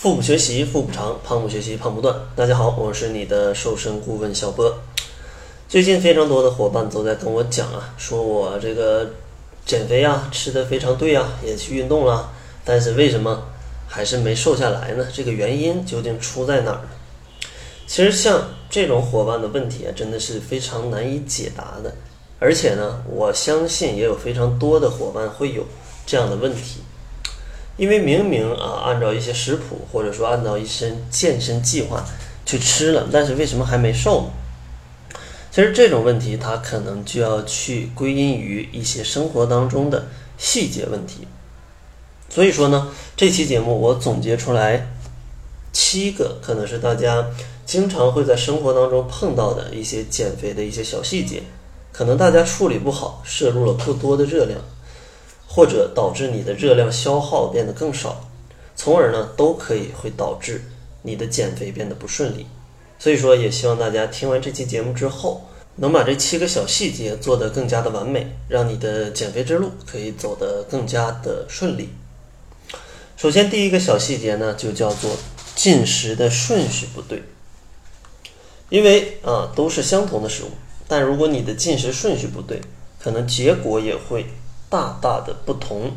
腹部学习腹部长，胖不学习胖不断。大家好，我是你的瘦身顾问小波。最近非常多的伙伴都在跟我讲啊，说我这个减肥啊，吃的非常对啊，也去运动了，但是为什么还是没瘦下来呢？这个原因究竟出在哪儿呢？其实像这种伙伴的问题啊，真的是非常难以解答的。而且呢，我相信也有非常多的伙伴会有这样的问题。因为明明啊，按照一些食谱或者说按照一些健身计划去吃了，但是为什么还没瘦呢？其实这种问题它可能就要去归因于一些生活当中的细节问题。所以说呢，这期节目我总结出来七个可能是大家经常会在生活当中碰到的一些减肥的一些小细节，可能大家处理不好，摄入了过多的热量。或者导致你的热量消耗变得更少，从而呢都可以会导致你的减肥变得不顺利。所以说，也希望大家听完这期节目之后，能把这七个小细节做得更加的完美，让你的减肥之路可以走得更加的顺利。首先，第一个小细节呢，就叫做进食的顺序不对。因为啊都是相同的食物，但如果你的进食顺序不对，可能结果也会。大大的不同。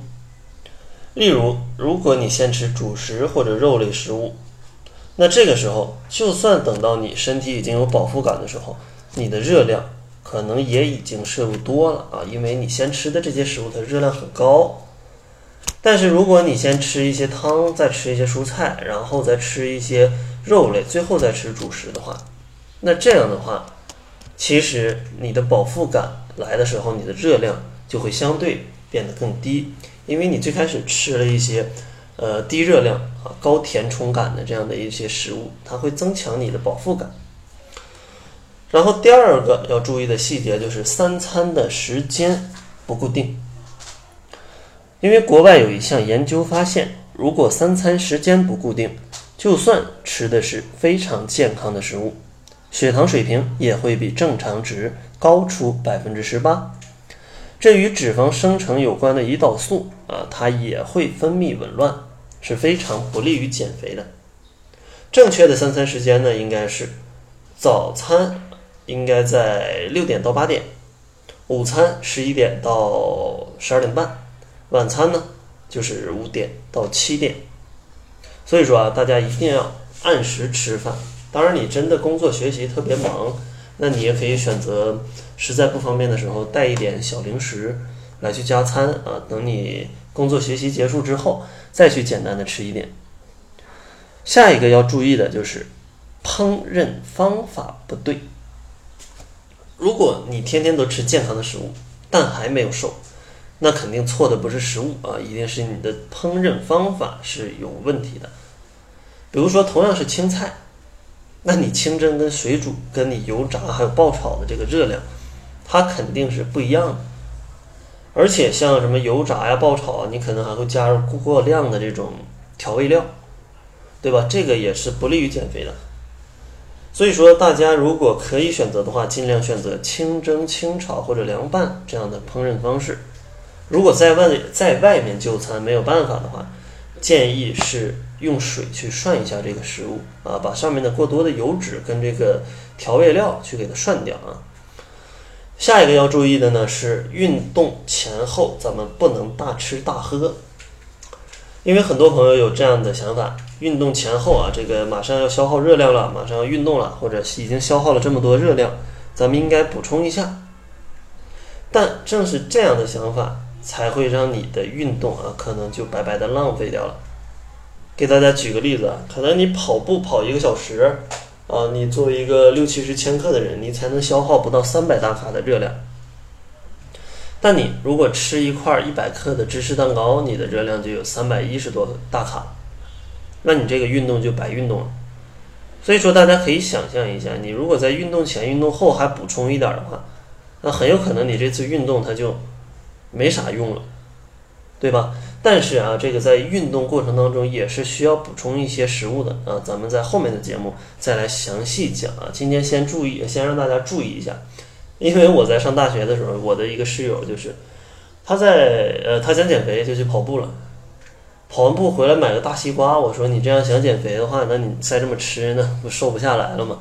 例如，如果你先吃主食或者肉类食物，那这个时候，就算等到你身体已经有饱腹感的时候，你的热量可能也已经摄入多了啊，因为你先吃的这些食物的热量很高。但是，如果你先吃一些汤，再吃一些蔬菜，然后再吃一些肉类，最后再吃主食的话，那这样的话，其实你的饱腹感来的时候，你的热量。就会相对变得更低，因为你最开始吃了一些，呃低热量啊高填充感的这样的一些食物，它会增强你的饱腹感。然后第二个要注意的细节就是三餐的时间不固定，因为国外有一项研究发现，如果三餐时间不固定，就算吃的是非常健康的食物，血糖水平也会比正常值高出百分之十八。这与脂肪生成有关的胰岛素啊，它也会分泌紊乱，是非常不利于减肥的。正确的三餐时间呢，应该是早餐应该在六点到八点，午餐十一点到十二点半，晚餐呢就是五点到七点。所以说啊，大家一定要按时吃饭。当然，你真的工作学习特别忙。那你也可以选择实在不方便的时候带一点小零食来去加餐啊，等你工作学习结束之后再去简单的吃一点。下一个要注意的就是烹饪方法不对。如果你天天都吃健康的食物，但还没有瘦，那肯定错的不是食物啊，一定是你的烹饪方法是有问题的。比如说，同样是青菜。那你清蒸跟水煮，跟你油炸还有爆炒的这个热量，它肯定是不一样的。而且像什么油炸呀、爆炒啊，你可能还会加入过量的这种调味料，对吧？这个也是不利于减肥的。所以说，大家如果可以选择的话，尽量选择清蒸、清炒或者凉拌这样的烹饪方式。如果在外在外面就餐没有办法的话，建议是用水去涮一下这个食物啊，把上面的过多的油脂跟这个调味料去给它涮掉啊。下一个要注意的呢是运动前后咱们不能大吃大喝，因为很多朋友有这样的想法：运动前后啊，这个马上要消耗热量了，马上要运动了，或者已经消耗了这么多热量，咱们应该补充一下。但正是这样的想法。才会让你的运动啊，可能就白白的浪费掉了。给大家举个例子啊，可能你跑步跑一个小时，啊，你作为一个六七十千克的人，你才能消耗不到三百大卡的热量。但你如果吃一块一百克的芝士蛋糕，你的热量就有三百一十多大卡，那你这个运动就白运动了。所以说，大家可以想象一下，你如果在运动前、运动后还补充一点的话，那很有可能你这次运动它就。没啥用了，对吧？但是啊，这个在运动过程当中也是需要补充一些食物的啊。咱们在后面的节目再来详细讲啊。今天先注意，先让大家注意一下，因为我在上大学的时候，我的一个室友就是他在呃，他想减肥就去跑步了，跑完步回来买个大西瓜，我说你这样想减肥的话，那你再这么吃，那不瘦不下来了吗？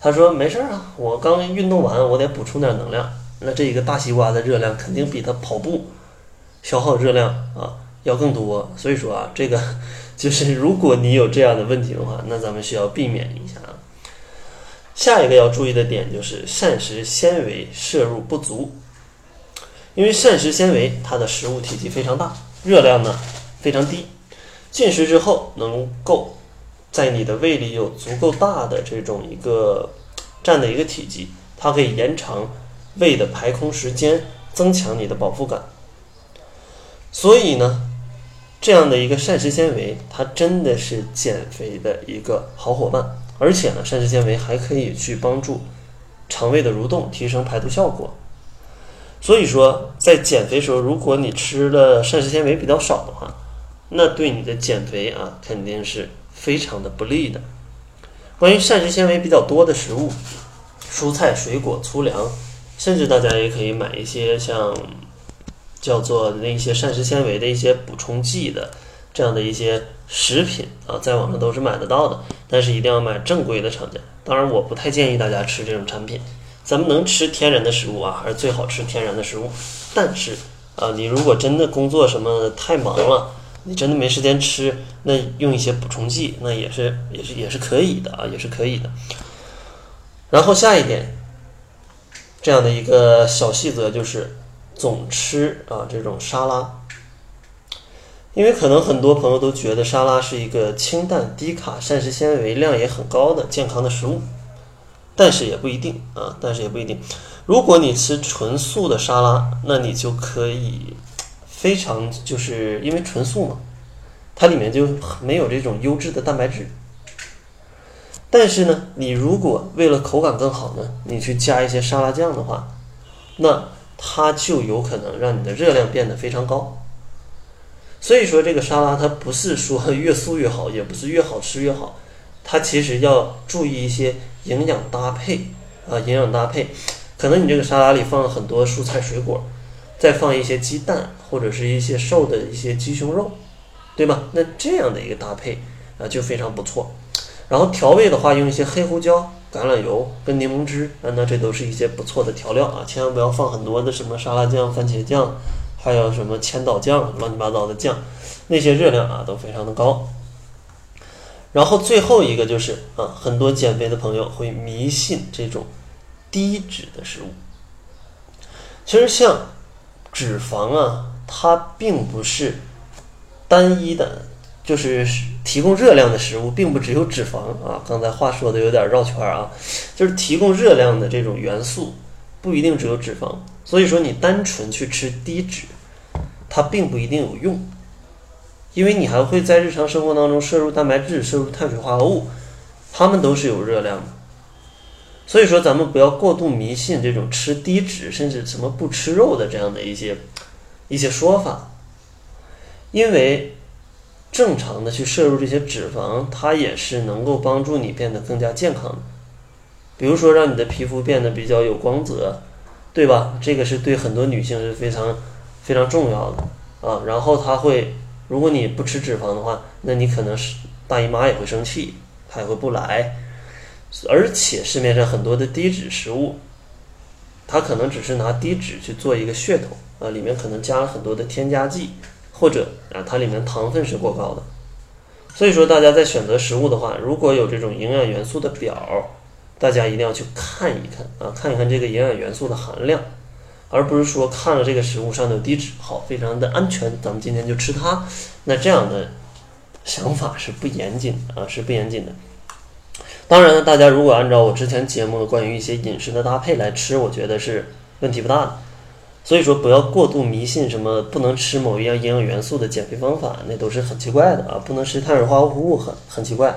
他说没事儿啊，我刚运动完，我得补充点能量。那这一个大西瓜的热量肯定比他跑步消耗热量啊要更多，所以说啊，这个就是如果你有这样的问题的话，那咱们需要避免一下啊。下一个要注意的点就是膳食纤维摄入不足，因为膳食纤维它的食物体积非常大，热量呢。非常低，进食之后能够在你的胃里有足够大的这种一个占的一个体积，它可以延长胃的排空时间，增强你的饱腹感。所以呢，这样的一个膳食纤维，它真的是减肥的一个好伙伴。而且呢，膳食纤维还可以去帮助肠胃的蠕动，提升排毒效果。所以说，在减肥时候，如果你吃的膳食纤维比较少的话，那对你的减肥啊，肯定是非常的不利的。关于膳食纤维比较多的食物，蔬菜、水果、粗粮，甚至大家也可以买一些像叫做那些膳食纤维的一些补充剂的这样的一些食品啊，在网上都是买得到的。但是一定要买正规的厂家。当然，我不太建议大家吃这种产品。咱们能吃天然的食物啊，还是最好吃天然的食物。但是啊，你如果真的工作什么太忙了，你真的没时间吃，那用一些补充剂，那也是也是也是可以的啊，也是可以的。然后下一点，这样的一个小细则就是总吃啊这种沙拉，因为可能很多朋友都觉得沙拉是一个清淡、低卡、膳食纤维量也很高的健康的食物，但是也不一定啊，但是也不一定。如果你吃纯素的沙拉，那你就可以。非常就是因为纯素嘛，它里面就没有这种优质的蛋白质。但是呢，你如果为了口感更好呢，你去加一些沙拉酱的话，那它就有可能让你的热量变得非常高。所以说，这个沙拉它不是说越素越好，也不是越好吃越好，它其实要注意一些营养搭配啊，营养搭配。可能你这个沙拉里放了很多蔬菜水果。再放一些鸡蛋或者是一些瘦的一些鸡胸肉，对吧？那这样的一个搭配啊就非常不错。然后调味的话，用一些黑胡椒、橄榄油跟柠檬汁啊，那这都是一些不错的调料啊。千万不要放很多的什么沙拉酱、番茄酱，还有什么千岛酱，乱七八糟的酱，那些热量啊都非常的高。然后最后一个就是啊，很多减肥的朋友会迷信这种低脂的食物。其实像。脂肪啊，它并不是单一的，就是提供热量的食物，并不只有脂肪啊。刚才话说的有点绕圈啊，就是提供热量的这种元素不一定只有脂肪。所以说，你单纯去吃低脂，它并不一定有用，因为你还会在日常生活当中摄入蛋白质、摄入碳水化合物，它们都是有热量的。所以说，咱们不要过度迷信这种吃低脂，甚至什么不吃肉的这样的一些一些说法，因为正常的去摄入这些脂肪，它也是能够帮助你变得更加健康的。比如说，让你的皮肤变得比较有光泽，对吧？这个是对很多女性是非常非常重要的啊。然后，它会，如果你不吃脂肪的话，那你可能是大姨妈也会生气，她也会不来。而且市面上很多的低脂食物，它可能只是拿低脂去做一个噱头啊，里面可能加了很多的添加剂，或者啊，它里面糖分是过高的。所以说，大家在选择食物的话，如果有这种营养元素的表，大家一定要去看一看啊，看一看这个营养元素的含量，而不是说看了这个食物上有低脂，好，非常的安全，咱们今天就吃它。那这样的想法是不严谨啊，是不严谨的。当然了，大家如果按照我之前节目的关于一些饮食的搭配来吃，我觉得是问题不大的。所以说，不要过度迷信什么不能吃某一样营养元素的减肥方法，那都是很奇怪的啊！不能吃碳水化合物很很奇怪，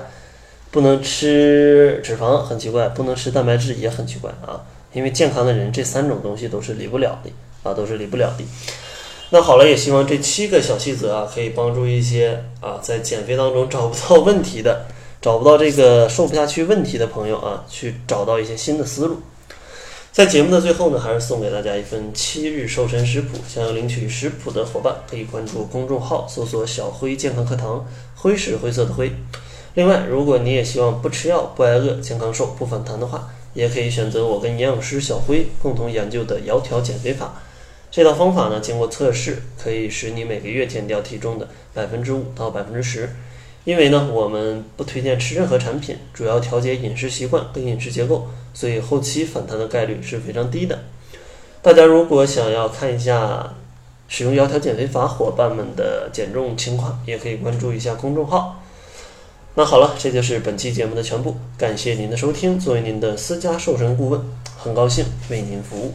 不能吃脂肪很奇怪，不能吃蛋白质也很奇怪啊！因为健康的人这三种东西都是离不了的啊，都是离不了的。那好了，也希望这七个小细则啊，可以帮助一些啊在减肥当中找不到问题的。找不到这个瘦不下去问题的朋友啊，去找到一些新的思路。在节目的最后呢，还是送给大家一份七日瘦身食谱。想要领取食谱的伙伴，可以关注公众号，搜索“小辉健康课堂”，辉是灰色的灰。另外，如果你也希望不吃药、不挨饿、健康瘦、不反弹的话，也可以选择我跟营养师小辉共同研究的窈窕减肥法。这套方法呢，经过测试，可以使你每个月减掉体重的百分之五到百分之十。因为呢，我们不推荐吃任何产品，主要调节饮食习惯跟饮食结构，所以后期反弹的概率是非常低的。大家如果想要看一下使用窈窕减肥法伙伴们的减重情况，也可以关注一下公众号。那好了，这就是本期节目的全部，感谢您的收听。作为您的私家瘦身顾问，很高兴为您服务。